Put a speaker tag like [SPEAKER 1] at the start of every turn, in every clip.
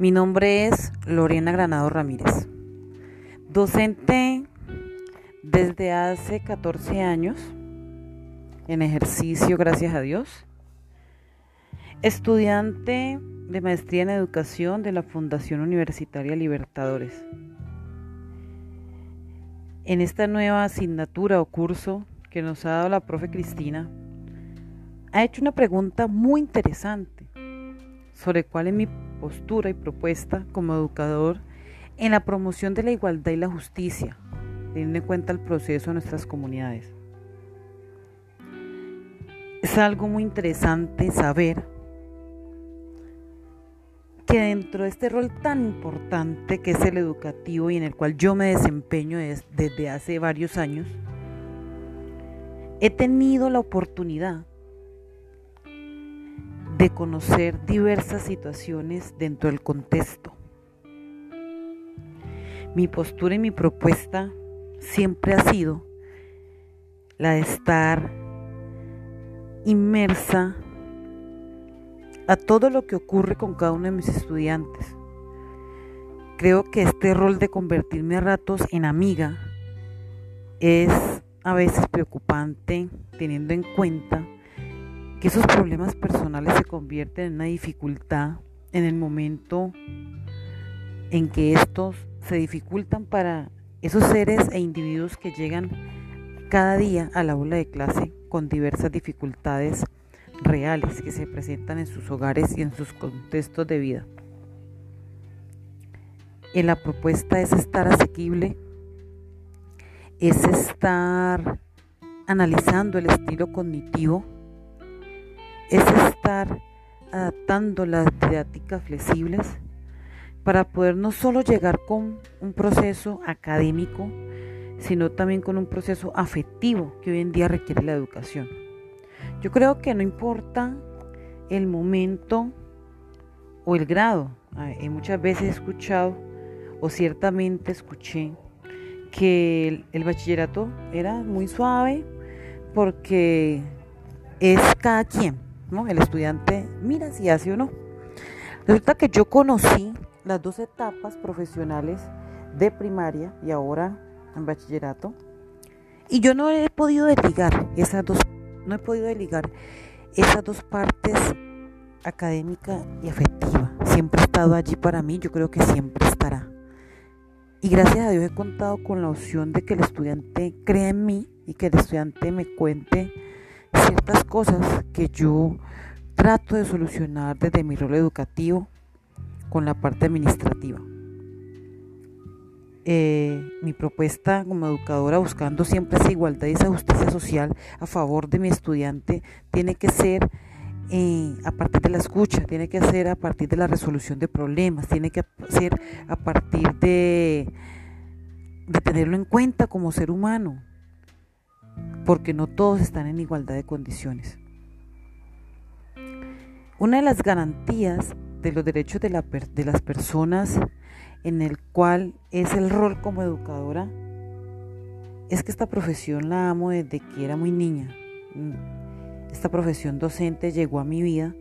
[SPEAKER 1] Mi nombre es Lorena Granado Ramírez, docente desde hace 14 años, en ejercicio, gracias a Dios, estudiante de maestría en educación de la Fundación Universitaria Libertadores. En esta nueva asignatura o curso que nos ha dado la profe Cristina, ha hecho una pregunta muy interesante sobre cuál es mi postura y propuesta como educador en la promoción de la igualdad y la justicia, teniendo en cuenta el proceso de nuestras comunidades. Es algo muy interesante saber que dentro de este rol tan importante que es el educativo y en el cual yo me desempeño desde hace varios años, he tenido la oportunidad de conocer diversas situaciones dentro del contexto. Mi postura y mi propuesta siempre ha sido la de estar inmersa a todo lo que ocurre con cada uno de mis estudiantes. Creo que este rol de convertirme a ratos en amiga es a veces preocupante teniendo en cuenta que esos problemas personales se convierten en una dificultad en el momento en que estos se dificultan para esos seres e individuos que llegan cada día al aula de clase con diversas dificultades reales que se presentan en sus hogares y en sus contextos de vida. En la propuesta es estar asequible, es estar analizando el estilo cognitivo es estar adaptando las didácticas flexibles para poder no solo llegar con un proceso académico, sino también con un proceso afectivo que hoy en día requiere la educación. Yo creo que no importa el momento o el grado. Muchas veces he escuchado o ciertamente escuché que el, el bachillerato era muy suave porque es cada quien. El estudiante mira si hace o no. Resulta que yo conocí las dos etapas profesionales de primaria y ahora en bachillerato y yo no he podido desligar esas dos no he podido desligar esas dos partes académica y afectiva. Siempre ha estado allí para mí, yo creo que siempre estará. Y gracias a Dios he contado con la opción de que el estudiante crea en mí y que el estudiante me cuente ciertas cosas que yo trato de solucionar desde mi rol educativo con la parte administrativa. Eh, mi propuesta como educadora buscando siempre esa igualdad y esa justicia social a favor de mi estudiante tiene que ser eh, a partir de la escucha, tiene que ser a partir de la resolución de problemas, tiene que ser a partir de, de tenerlo en cuenta como ser humano, porque no todos están en igualdad de condiciones. Una de las garantías de los derechos de, las personas en el cual es el rol como educadora es que esta profesión la amo desde que era muy niña. Esta profesión docente llegó a mi vida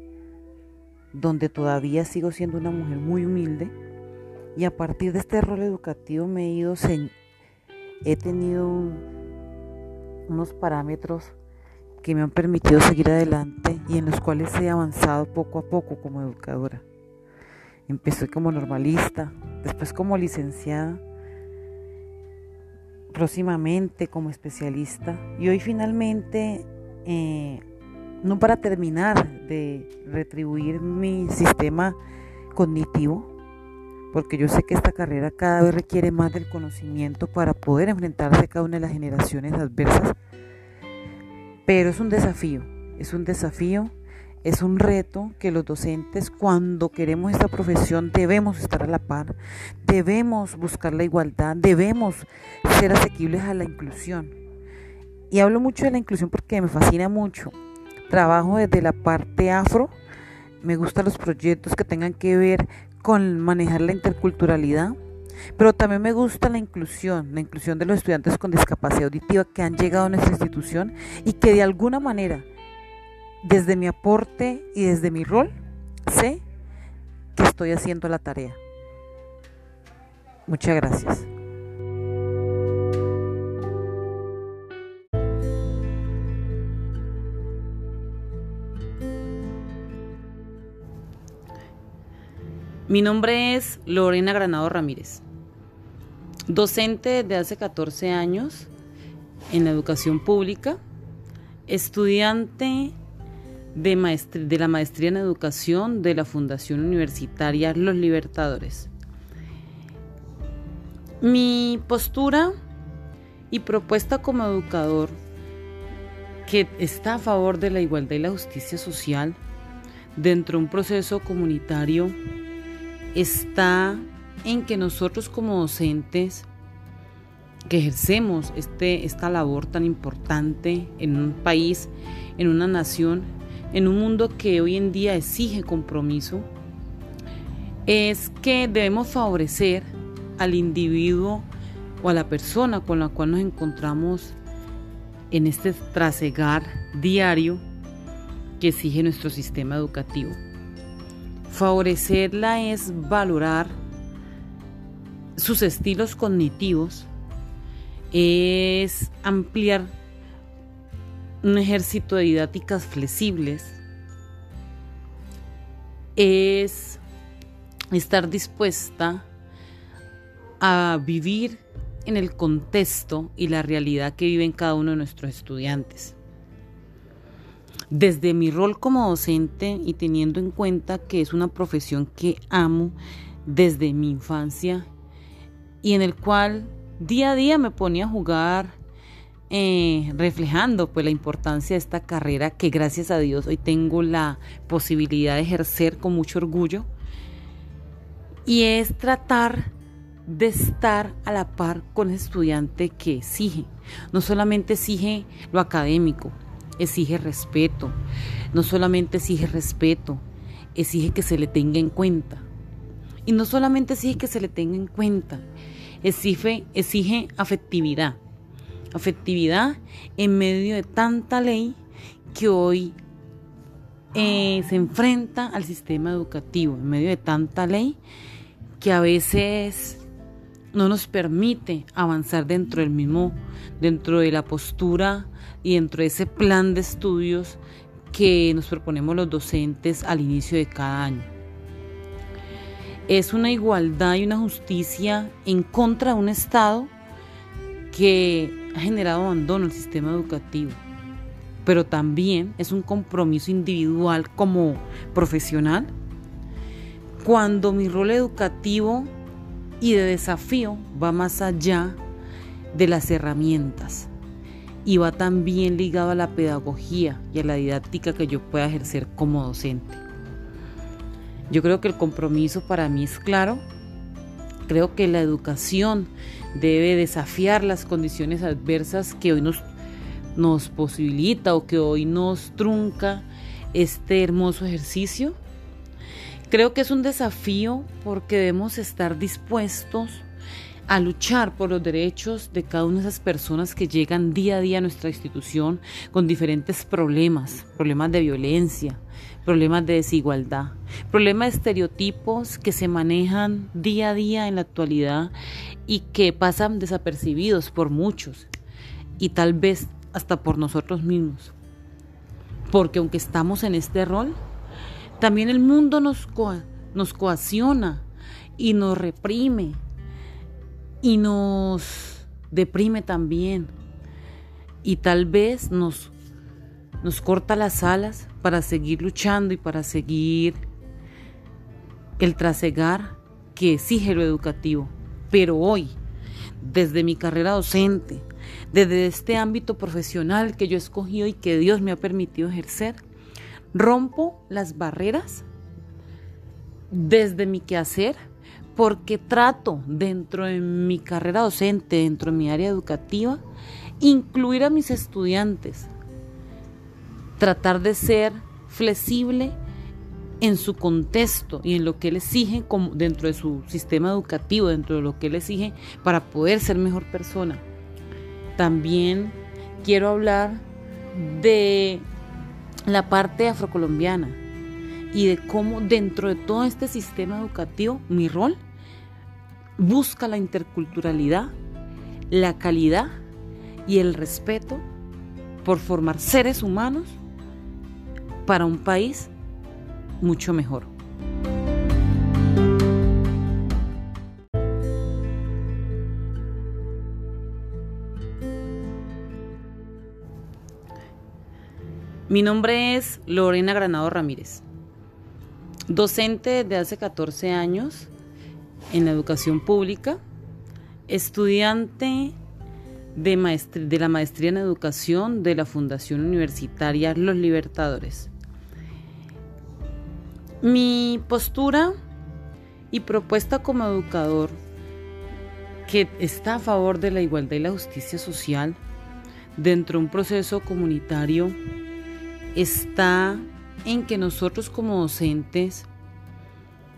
[SPEAKER 1] donde todavía sigo siendo una mujer muy humilde y a partir de este rol educativo me he ido, he tenido unos parámetros que me han permitido seguir adelante y en los cuales he avanzado poco a poco como educadora. Empecé como normalista, después como licenciada, próximamente como especialista y hoy finalmente, eh, no para terminar de retribuir mi sistema cognitivo, porque yo sé que esta carrera cada vez requiere más del conocimiento para poder enfrentarse a cada una de las generaciones adversas. Pero es un desafío, es un desafío, es un reto que los docentes cuando queremos esta profesión debemos estar a la par, debemos buscar la igualdad, debemos ser asequibles a la inclusión. Y hablo mucho de la inclusión porque me fascina mucho. Trabajo desde la parte afro, me gustan los proyectos que tengan que ver con manejar la interculturalidad, pero también me gusta la inclusión, la inclusión de los estudiantes con discapacidad auditiva que han llegado a nuestra institución y que de alguna manera, desde mi aporte y desde mi rol, sé que estoy haciendo la tarea. Muchas gracias.
[SPEAKER 2] Mi nombre es Lorena Granado Ramírez, docente de hace 14 años en la educación pública, estudiante de, de, la maestría en educación de la Fundación Universitaria Los Libertadores. Mi postura y propuesta como educador que está a favor de la igualdad y la justicia social dentro de un proceso comunitario está en que nosotros como docentes que ejercemos este, esta labor tan importante en un país, en una nación, en un mundo que hoy en día exige compromiso, es que debemos favorecer al individuo o a la persona con la cual nos encontramos en este trasegar diario que exige nuestro sistema educativo. Favorecerla es valorar sus estilos cognitivos, es ampliar un ejército de didácticas flexibles, es estar dispuesta a vivir en el contexto y la realidad que viven cada uno de nuestros estudiantes. Desde mi rol como docente y teniendo en cuenta que es una profesión que amo desde mi infancia y en el cual día a día me ponía a jugar eh, reflejando pues la importancia de esta carrera que gracias a Dios hoy tengo la posibilidad de ejercer con mucho orgullo y es tratar de estar a la par con el estudiante que exige. No solamente exige lo académico, exige respeto. No solamente exige respeto, exige que se le tenga en cuenta. Y no solamente exige que se le tenga en cuenta, exige, exige afectividad. Afectividad en medio de tanta ley que hoy eh, se enfrenta al sistema educativo, en medio de tanta ley que a veces no nos permite avanzar dentro del mismo, dentro de la postura y dentro de ese plan de estudios que nos proponemos los docentes al inicio de cada año. Es una igualdad y una justicia en contra de un Estado que ha generado abandono al sistema educativo, pero también es un compromiso individual como profesional cuando mi rol educativo y de desafío va más allá de las herramientas y va también ligado a la pedagogía y a la didáctica que yo pueda ejercer como docente. Yo creo que el compromiso para mí es claro. Creo que la educación debe desafiar las condiciones adversas que hoy nos, posibilita o que hoy nos trunca este hermoso ejercicio Creo que es un desafío porque debemos estar dispuestos a luchar por los derechos de cada una de esas personas que llegan día a día a nuestra institución con diferentes problemas, problemas de violencia, problemas de desigualdad, problemas de estereotipos que se manejan día a día en la actualidad y que pasan desapercibidos por muchos y tal vez hasta por nosotros mismos. Porque aunque estamos en este rol, también el mundo nos, nos coacciona y nos reprime y nos deprime también. Y tal vez nos, nos corta las alas para seguir luchando y para seguir el trasegar que exige lo educativo. Pero hoy, desde mi carrera docente, desde este ámbito profesional que yo he escogido y que Dios me ha permitido ejercer, Rompo las barreras desde mi quehacer porque trato dentro de mi carrera docente, dentro de mi área educativa, incluir a mis estudiantes, tratar de ser flexible en su contexto y en lo que él exige como dentro de su sistema educativo, dentro de lo que él exige para poder ser mejor persona. También quiero hablar de la parte afrocolombiana y de cómo dentro de todo este sistema educativo mi rol busca la interculturalidad, la calidad y el respeto por formar seres humanos para un país mucho mejor. Mi nombre es Lorena Granado Ramírez, docente de hace 14 años en la educación pública, estudiante de, la maestría en educación de la Fundación Universitaria Los Libertadores. Mi postura y propuesta como educador que está a favor de la igualdad y la justicia social dentro de un proceso comunitario está en que nosotros como docentes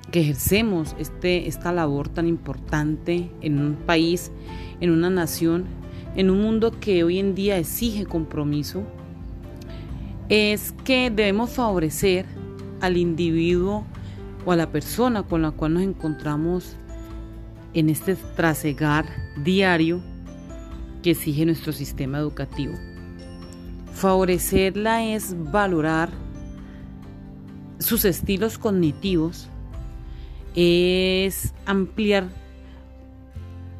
[SPEAKER 2] que ejercemos este, esta labor tan importante en un país, en una nación, en un mundo que hoy en día exige compromiso, es que debemos favorecer al individuo o a la persona con la cual nos encontramos en este trasegar diario que exige nuestro sistema educativo. Favorecerla es valorar sus estilos cognitivos, es ampliar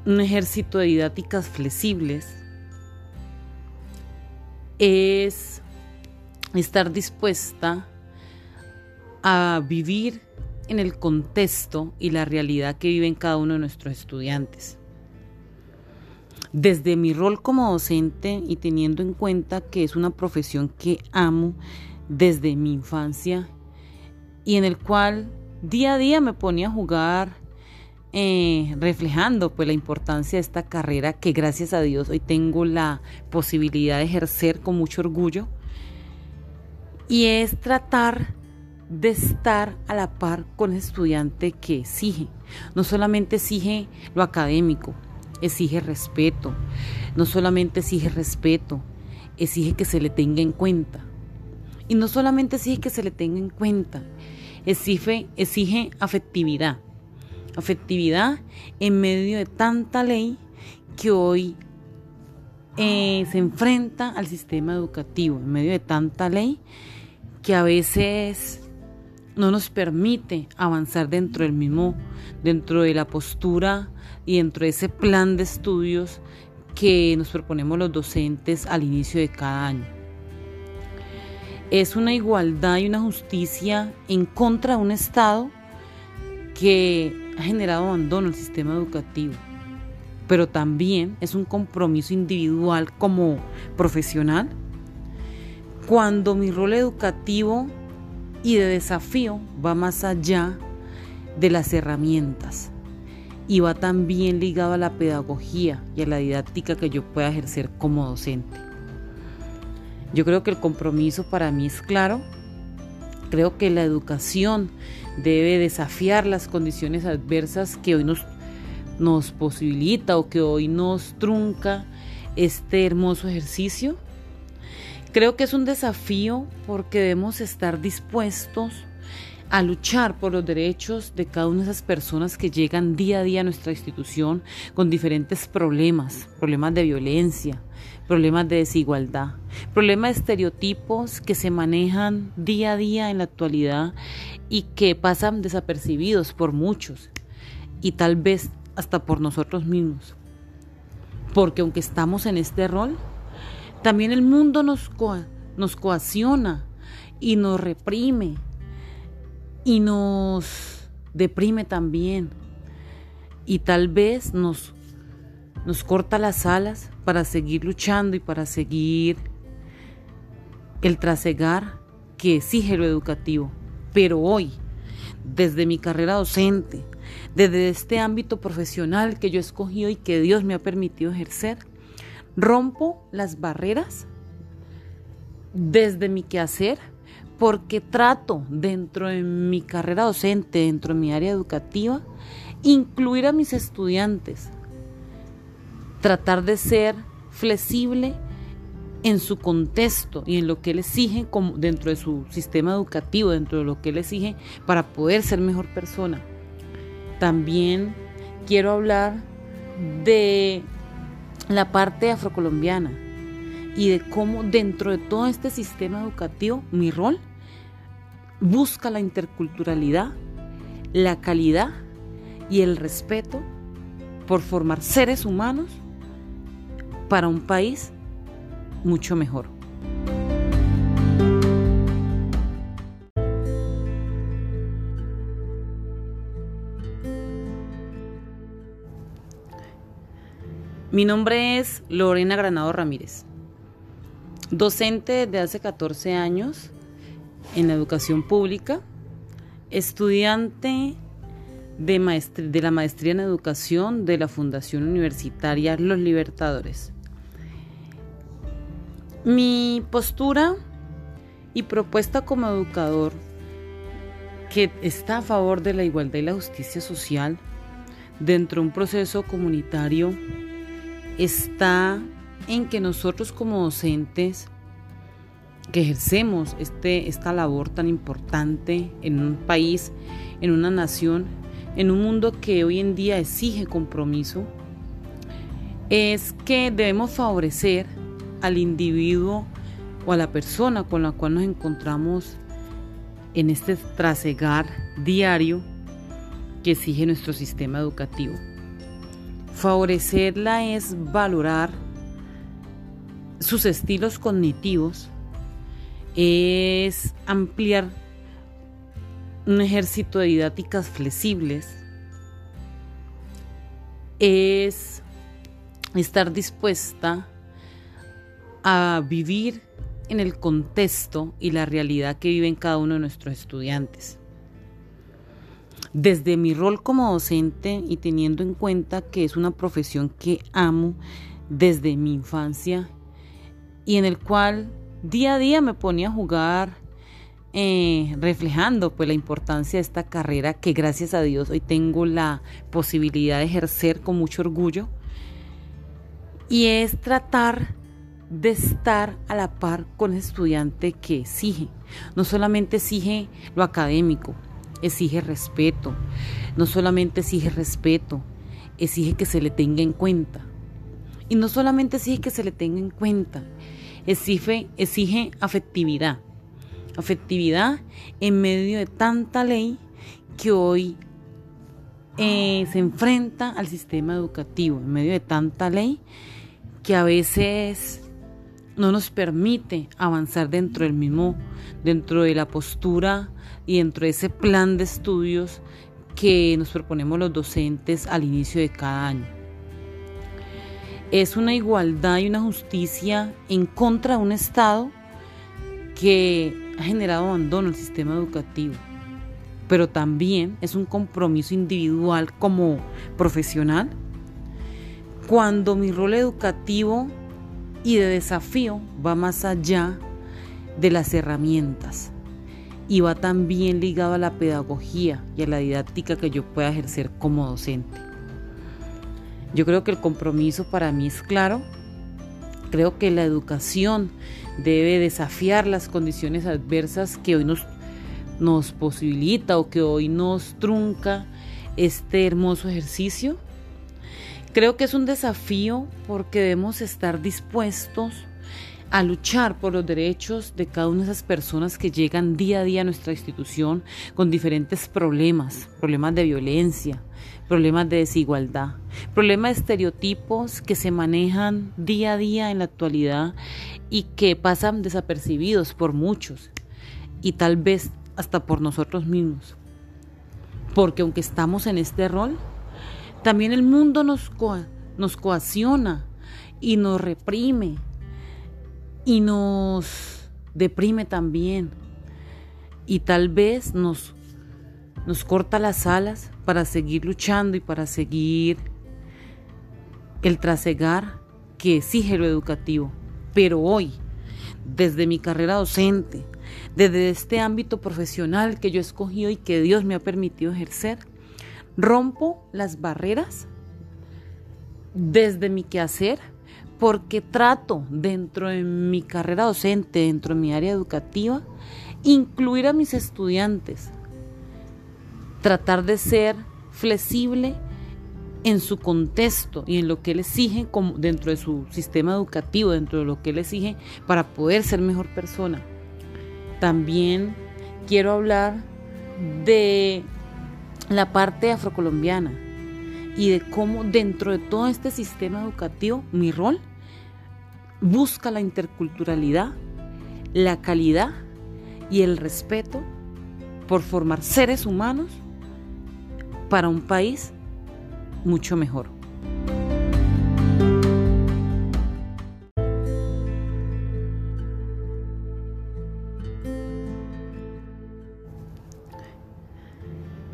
[SPEAKER 2] un ejército de didácticas flexibles, es estar dispuesta a vivir en el contexto y la realidad que viven cada uno de nuestros estudiantes. Desde mi rol como docente y teniendo en cuenta que es una profesión que amo desde mi infancia y en el cual día a día me ponía a jugar eh, reflejando pues la importancia de esta carrera que gracias a Dios hoy tengo la posibilidad de ejercer con mucho orgullo y es tratar de estar a la par con el estudiante que exige. No solamente exige lo académico, exige respeto. No solamente exige respeto, exige que se le tenga en cuenta. Y no solamente exige que se le tenga en cuenta, exige, exige afectividad. Afectividad en medio de tanta ley que hoy eh, se enfrenta al sistema educativo, en medio de tanta ley que a veces no nos permite avanzar dentro del mismo, dentro de la postura y dentro de ese plan de estudios que nos proponemos los docentes al inicio de cada año. Es una igualdad y una justicia en contra de un Estado que ha generado abandono al sistema educativo, pero también es un compromiso individual como profesional cuando mi rol educativo y de desafío va más allá de las herramientas y va también ligado a la pedagogía y a la didáctica que yo pueda ejercer como docente. Yo creo que el compromiso para mí es claro. Creo que la educación debe desafiar las condiciones adversas que hoy nos, posibilita o que hoy nos trunca este hermoso ejercicio Creo que es un desafío porque debemos estar dispuestos a luchar por los derechos de cada una de esas personas que llegan día a día a nuestra institución con diferentes problemas, problemas de violencia, problemas de desigualdad, problemas de estereotipos que se manejan día a día en la actualidad y que pasan desapercibidos por muchos y tal vez hasta por nosotros mismos. Porque aunque estamos en este rol, también el mundo nos, nos coacciona y nos reprime y nos deprime también. Y tal vez nos corta las alas para seguir luchando y para seguir el trasegar que exige lo educativo. Pero hoy, desde mi carrera docente, desde este ámbito profesional que yo he escogido y que Dios me ha permitido ejercer, Rompo las barreras desde mi quehacer porque trato dentro de mi carrera docente, dentro de mi área educativa, incluir a mis estudiantes, tratar de ser flexible en su contexto y en lo que él exige como dentro de su sistema educativo, dentro de lo que él exige para poder ser mejor persona. También quiero hablar de la parte afrocolombiana y de cómo dentro de todo este sistema educativo mi rol busca la interculturalidad, la calidad y el respeto por formar seres humanos para un país mucho mejor. Mi nombre es Lorena Granado Ramírez, docente desde hace 14 años en la educación pública, estudiante de, de, la maestría en educación de la Fundación Universitaria Los Libertadores. Mi postura y propuesta como educador que está a favor de la igualdad y la justicia social dentro de un proceso comunitario está en que nosotros como docentes que ejercemos este, esta labor tan importante en un país, en una nación, en un mundo que hoy en día exige compromiso, es que debemos favorecer al individuo o a la persona con la cual nos encontramos en este trasegar diario que exige nuestro sistema educativo. Favorecerla es valorar sus estilos cognitivos, es ampliar un ejército de didácticas flexibles, es estar dispuesta a vivir en el contexto y la realidad que viven cada uno de nuestros estudiantes. Desde mi rol como docente y teniendo en cuenta que es una profesión que amo desde mi infancia y en el cual día a día me ponía a jugar eh, reflejando pues la importancia de esta carrera que gracias a Dios hoy tengo la posibilidad de ejercer con mucho orgullo y es tratar de estar a la par con el estudiante que exige. No solamente exige lo académico, exige respeto. No solamente exige respeto, exige que se le tenga en cuenta. Y no solamente exige que se le tenga en cuenta, exige, exige afectividad. Afectividad en medio de tanta ley que hoy eh, se enfrenta al sistema educativo, en medio de tanta ley que a veces no nos permite avanzar dentro del mismo, dentro de la postura y dentro de ese plan de estudios que nos proponemos los docentes al inicio de cada año. Es una igualdad y una justicia en contra de un Estado que ha generado abandono al sistema educativo, pero también es un compromiso individual como profesional cuando mi rol educativo y de desafío va más allá de las herramientas y va también ligado a la pedagogía y a la didáctica que yo pueda ejercer como docente. Yo creo que el compromiso para mí es claro. Creo que la educación debe desafiar las condiciones adversas que hoy nos, nos posibilita o que hoy nos trunca este hermoso ejercicio Creo que es un desafío porque debemos estar dispuestos a luchar por los derechos de cada una de esas personas que llegan día a día a nuestra institución con diferentes problemas, problemas de violencia, problemas de desigualdad, problemas de estereotipos que se manejan día a día en la actualidad y que pasan desapercibidos por muchos y tal vez hasta por nosotros mismos. Porque aunque estamos en este rol, también el mundo nos, nos coacciona y nos reprime y nos deprime también. Y tal vez nos, nos corta las alas para seguir luchando y para seguir el trasegar que exige lo educativo. Pero hoy, desde mi carrera docente, desde este ámbito profesional que yo he escogido y que Dios me ha permitido ejercer, Rompo las barreras desde mi quehacer porque trato dentro de mi carrera docente, dentro de mi área educativa, incluir a mis estudiantes, tratar de ser flexible en su contexto y en lo que él exige como dentro de su sistema educativo, dentro de lo que él exige para poder ser mejor persona. También quiero hablar de la parte afrocolombiana y de cómo dentro de todo este sistema educativo mi rol busca la interculturalidad, la calidad y el respeto por formar seres humanos para un país mucho mejor.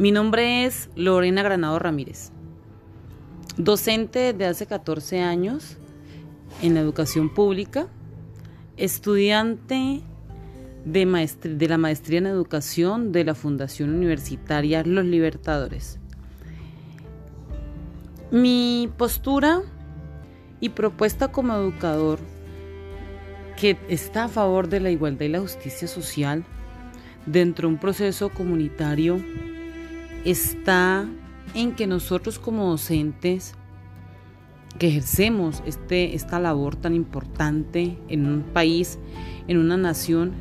[SPEAKER 2] Mi nombre es Lorena Granado Ramírez, docente desde hace 14 años en la educación pública, estudiante de, de, la maestría en educación de la Fundación Universitaria Los Libertadores. Mi postura y propuesta como educador que está a favor de la igualdad y la justicia social dentro de un proceso comunitario está en que nosotros como docentes que ejercemos este, esta labor tan importante en un país, en una nación,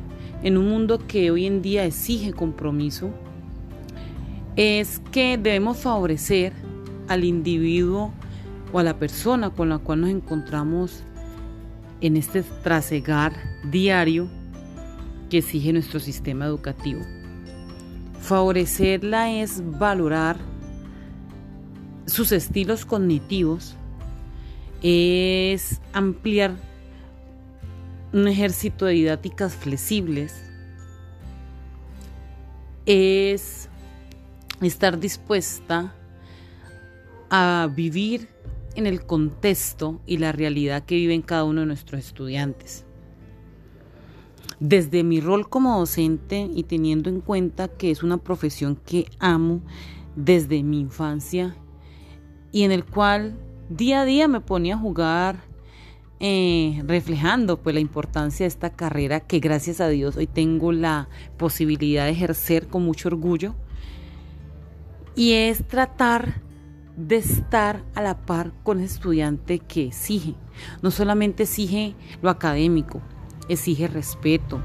[SPEAKER 2] en un mundo que hoy en día exige compromiso, es que debemos favorecer al individuo o a la persona con la cual nos encontramos en este trasegar diario que exige nuestro sistema educativo. Favorecerla es valorar sus estilos cognitivos, es ampliar un ejército de didácticas flexibles, es estar dispuesta a vivir en el contexto y la realidad que viven cada uno de nuestros estudiantes. Desde mi rol como docente y teniendo en cuenta que es una profesión que amo desde mi infancia y en el cual día a día me ponía a jugar eh, reflejando pues la importancia de esta carrera que gracias a Dios hoy tengo la posibilidad de ejercer con mucho orgullo y es tratar de estar a la par con el estudiante que exige. No solamente exige lo académico, exige respeto.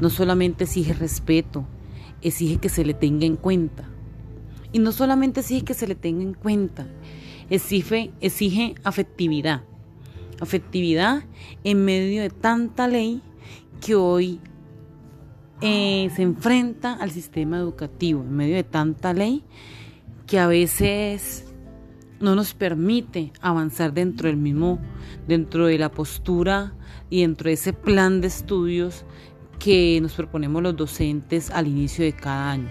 [SPEAKER 2] No solamente exige respeto, exige que se le tenga en cuenta. Y no solamente exige que se le tenga en cuenta, exige, exige afectividad. Afectividad en medio de tanta ley que hoy eh, se enfrenta al sistema educativo, en medio de tanta ley que a veces no nos permite avanzar dentro del mismo, dentro de la postura y dentro de ese plan de estudios que nos proponemos los docentes al inicio de cada año.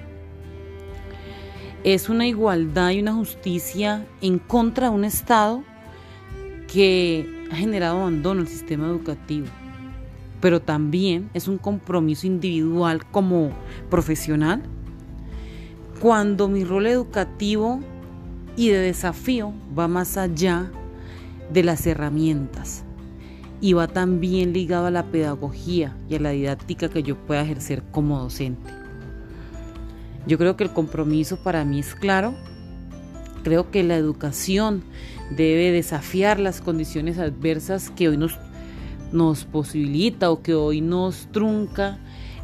[SPEAKER 2] Es una igualdad y una justicia en contra de un Estado que ha generado abandono al sistema educativo, pero también es un compromiso individual como profesional cuando mi rol educativo y de desafío va más allá de las herramientas y va también ligado a la pedagogía y a la didáctica que yo pueda ejercer como docente. Yo creo que el compromiso para mí es claro. Creo que la educación debe desafiar las condiciones adversas que hoy nos, posibilita o que hoy nos trunca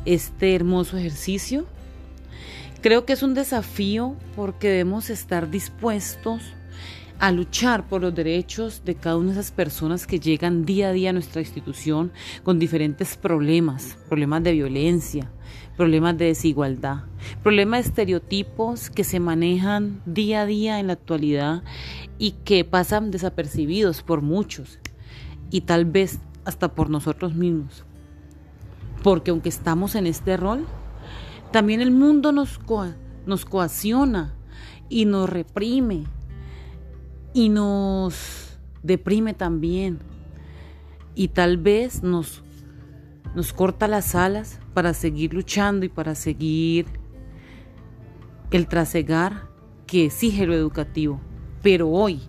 [SPEAKER 2] este hermoso ejercicio Creo que es un desafío porque debemos estar dispuestos a luchar por los derechos de cada una de esas personas que llegan día a día a nuestra institución con diferentes problemas, problemas de violencia, problemas de desigualdad, problemas de estereotipos que se manejan día a día en la actualidad y que pasan desapercibidos por muchos y tal vez hasta por nosotros mismos. Porque aunque estamos en este rol, también el mundo nos, nos coacciona y nos reprime y nos deprime también. Y tal vez nos, nos corta las alas para seguir luchando y para seguir el trasegar que exige lo educativo. Pero hoy,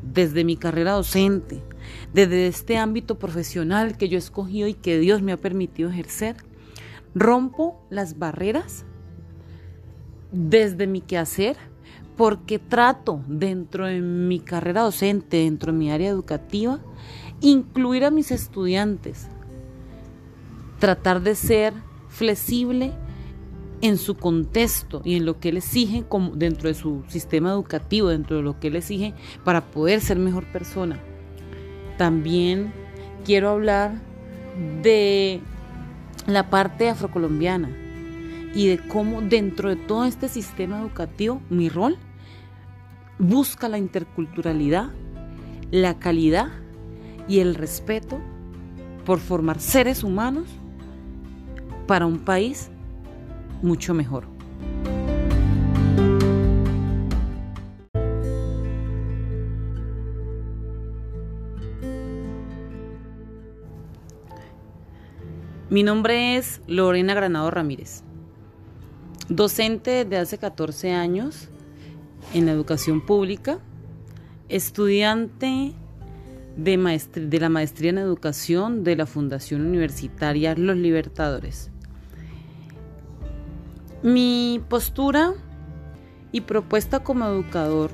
[SPEAKER 2] desde mi carrera docente, desde este ámbito profesional que yo he escogido y que Dios me ha permitido ejercer, rompo las barreras desde mi quehacer porque trato dentro de mi carrera docente, dentro de mi área educativa, incluir a mis estudiantes, tratar de ser flexible en su contexto y en lo que él exige como dentro de su sistema educativo, dentro de lo que él exige para poder ser mejor persona. También quiero hablar de la parte afrocolombiana y de cómo dentro de todo este sistema educativo mi rol busca la interculturalidad, la calidad y el respeto por formar seres humanos para un país mucho mejor. Mi nombre es Lorena Granado Ramírez, docente desde hace 14 años en la educación pública, estudiante de, la maestría en educación de la Fundación Universitaria Los Libertadores. Mi postura y propuesta como educador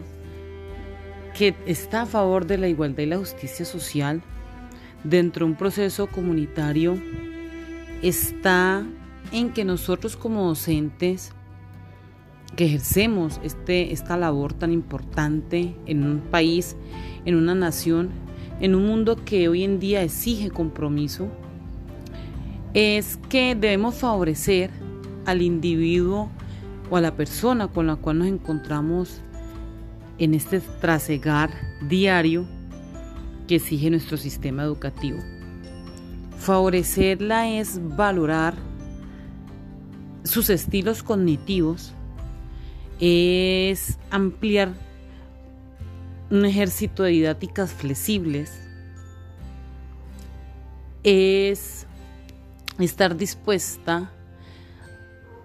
[SPEAKER 2] que está a favor de la igualdad y la justicia social dentro de un proceso comunitario está en que nosotros como docentes que ejercemos este, esta labor tan importante en un país, en una nación, en un mundo que hoy en día exige compromiso, es que debemos favorecer al individuo o a la persona con la cual nos encontramos en este trasegar diario que exige nuestro sistema educativo. Favorecerla es valorar sus estilos cognitivos, es ampliar un ejército de didácticas flexibles, es estar dispuesta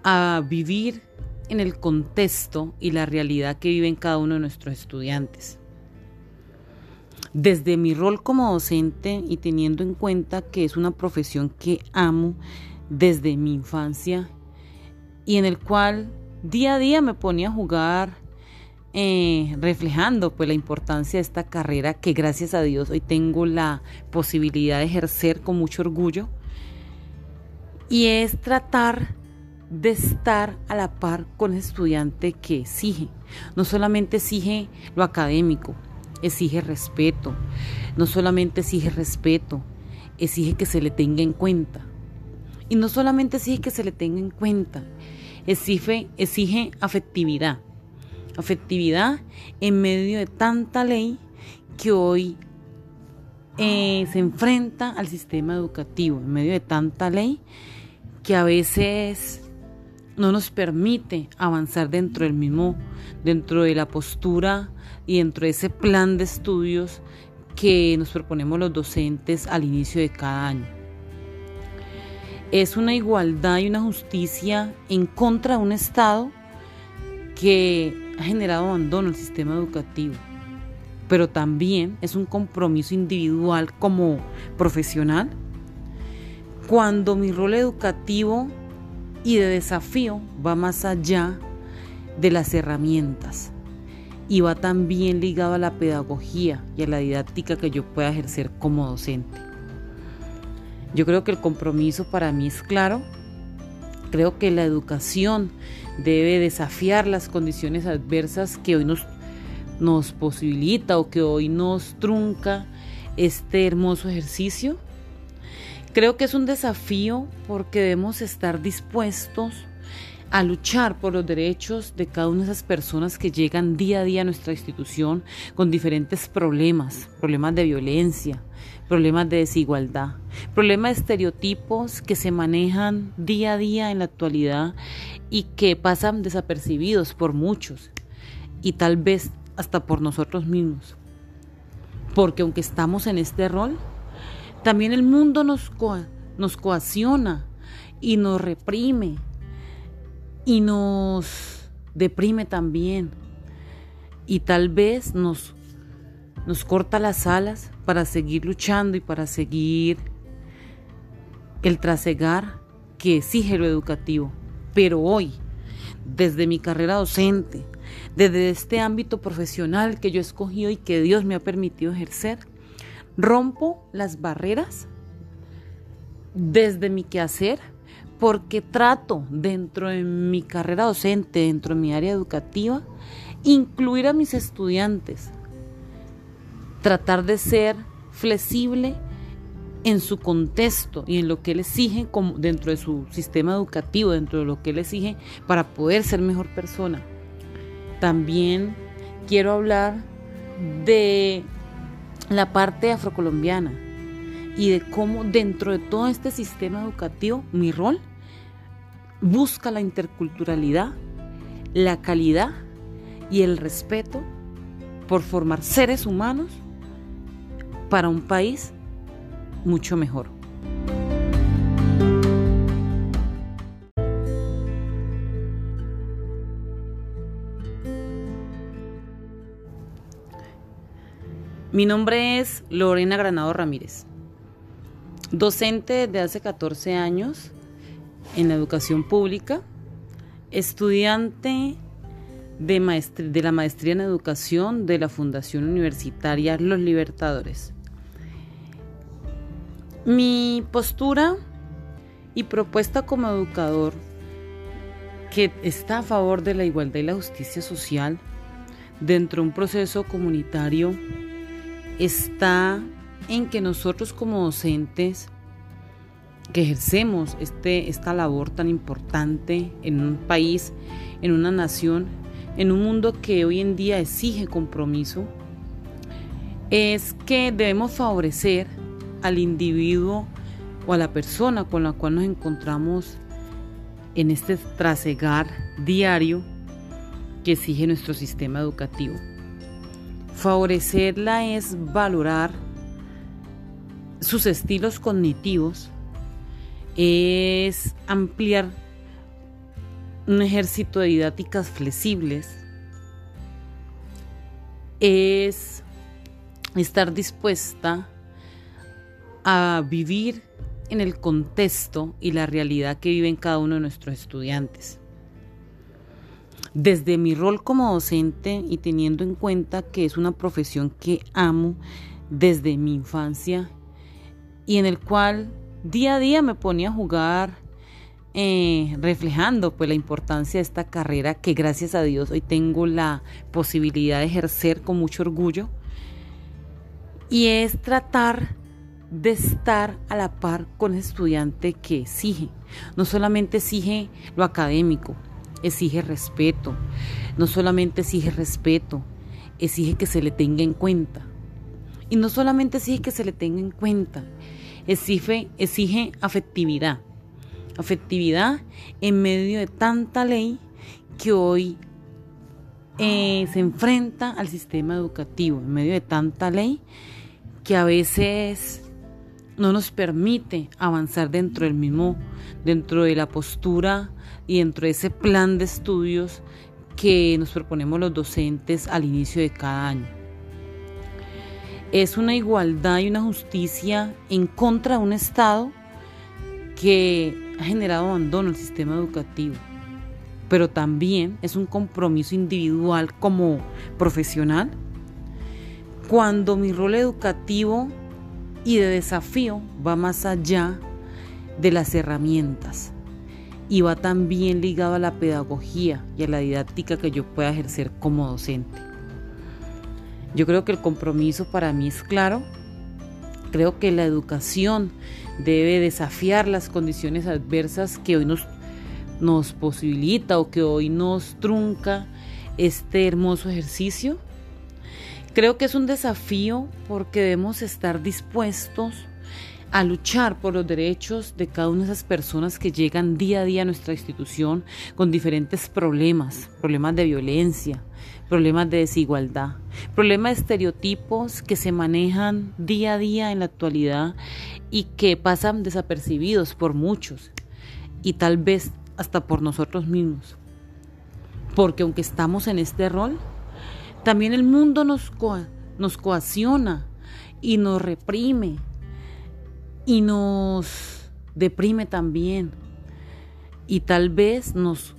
[SPEAKER 2] a vivir en el contexto y la realidad que viven cada uno de nuestros estudiantes. Desde mi rol como docente y teniendo en cuenta que es una profesión que amo desde mi infancia y en el cual día a día me ponía a jugar eh, reflejando pues la importancia de esta carrera que gracias a Dios hoy tengo la posibilidad de ejercer con mucho orgullo y es tratar de estar a la par con el estudiante que exige. No solamente exige lo académico, exige respeto. No solamente exige respeto, exige que se le tenga en cuenta. Y no solamente exige que se le tenga en cuenta, exige, exige afectividad. Afectividad en medio de tanta ley que hoy eh, se enfrenta al sistema educativo, en medio de tanta ley que a veces no nos permite avanzar dentro del mismo, dentro de la postura y dentro de ese plan de estudios que nos proponemos los docentes al inicio de cada año. Es una igualdad y una justicia en contra de un Estado que ha generado abandono al sistema educativo, pero también es un compromiso individual como profesional cuando mi rol educativo y de desafío va más allá de las herramientas y va también ligado a la pedagogía y a la didáctica que yo pueda ejercer como docente. Yo creo que el compromiso para mí es claro. Creo que la educación debe desafiar las condiciones adversas que hoy nos, posibilita o que hoy nos trunca este hermoso ejercicio Creo que es un desafío porque debemos estar dispuestos a luchar por los derechos de cada una de esas personas que llegan día a día a nuestra institución con diferentes problemas, problemas de violencia, problemas de desigualdad, problemas de estereotipos que se manejan día a día en la actualidad y que pasan desapercibidos por muchos y tal vez hasta por nosotros mismos. Porque aunque estamos en este rol, también el mundo nos, nos coacciona y nos reprime y nos deprime también. Y tal vez nos, nos corta las alas para seguir luchando y para seguir el trasegar que exige lo educativo. Pero hoy, desde mi carrera docente, desde este ámbito profesional que yo he escogido y que Dios me ha permitido ejercer, rompo las barreras desde mi quehacer porque trato dentro de mi carrera docente, dentro de mi área educativa, incluir a mis estudiantes, tratar de ser flexible en su contexto y en lo que él exige dentro de su sistema educativo, dentro de lo que él exige para poder ser mejor persona. También quiero hablar de la parte afrocolombiana y de cómo dentro de todo este sistema educativo mi rol busca la interculturalidad, la calidad y el respeto por formar seres humanos para un país mucho mejor. Mi nombre es Lorena Granado Ramírez, docente desde hace 14 años en la educación pública, estudiante de, de, la maestría en educación de la Fundación Universitaria Los Libertadores. Mi postura y propuesta como educador que está a favor de la igualdad y la justicia social dentro de un proceso comunitario está en que nosotros como docentes que ejercemos este, esta labor tan importante en un país, en una nación, en un mundo que hoy en día exige compromiso, es que debemos favorecer al individuo o a la persona con la cual nos encontramos en este trasegar diario que exige nuestro sistema educativo. Favorecerla es valorar sus estilos cognitivos, es ampliar un ejército de didácticas flexibles, es estar dispuesta a vivir en el contexto y la realidad que viven cada uno de nuestros estudiantes. Desde mi rol como docente y teniendo en cuenta que es una profesión que amo desde mi infancia y en el cual día a día me ponía a jugar eh, reflejando pues la importancia de esta carrera que gracias a Dios hoy tengo la posibilidad de ejercer con mucho orgullo y es tratar de estar a la par con el estudiante que exige. No solamente exige lo académico, exige respeto. No solamente exige respeto, exige que se le tenga en cuenta. Y no solamente exige que se le tenga en cuenta, exige, exige afectividad. Afectividad en medio de tanta ley que hoy eh, se enfrenta al sistema educativo, en medio de tanta ley que a veces no nos permite avanzar dentro del mismo, dentro de la postura y dentro de ese plan de estudios que nos proponemos los docentes al inicio de cada año. Es una igualdad y una justicia en contra de un Estado que ha generado abandono al sistema educativo, pero también es un compromiso individual como profesional cuando mi rol educativo y de desafío va más allá de las herramientas y va también ligado a la pedagogía y a la didáctica que yo pueda ejercer como docente. Yo creo que el compromiso para mí es claro. Creo que la educación debe desafiar las condiciones adversas que hoy nos, posibilita o que hoy nos trunca este hermoso ejercicio Creo que es un desafío porque debemos estar dispuestos a luchar por los derechos de cada una de esas personas que llegan día a día a nuestra institución con diferentes problemas, problemas de violencia, problemas de desigualdad, problemas de estereotipos que se manejan día a día en la actualidad y que pasan desapercibidos por muchos y tal vez hasta por nosotros mismos. Porque aunque estamos en este rol, también el mundo nos, nos coacciona y nos reprime y nos deprime también y tal vez nos,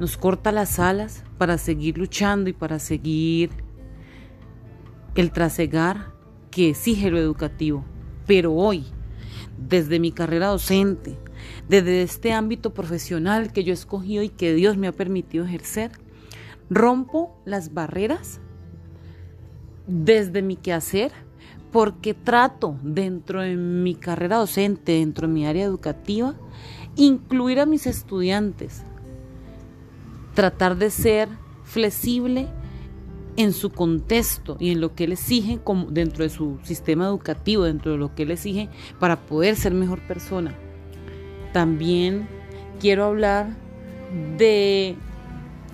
[SPEAKER 2] nos corta las alas para seguir luchando y para seguir el trasegar que exige lo educativo. Pero hoy, desde mi carrera docente, desde este ámbito profesional que yo he escogido y que Dios me ha permitido ejercer, rompo las barreras desde mi quehacer porque trato dentro de mi carrera docente, dentro de mi área educativa, incluir a mis estudiantes, tratar de ser flexible en su contexto y en lo que él exige dentro de su sistema educativo, dentro de lo que él exige para poder ser mejor persona. También quiero hablar de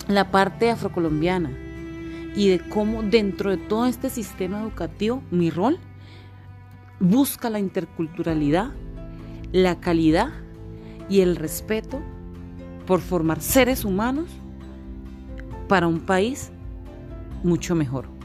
[SPEAKER 2] la parte afrocolombiana y de cómo dentro de todo este sistema educativo mi rol busca la interculturalidad, la calidad y el respeto por formar seres humanos para un país mucho mejor.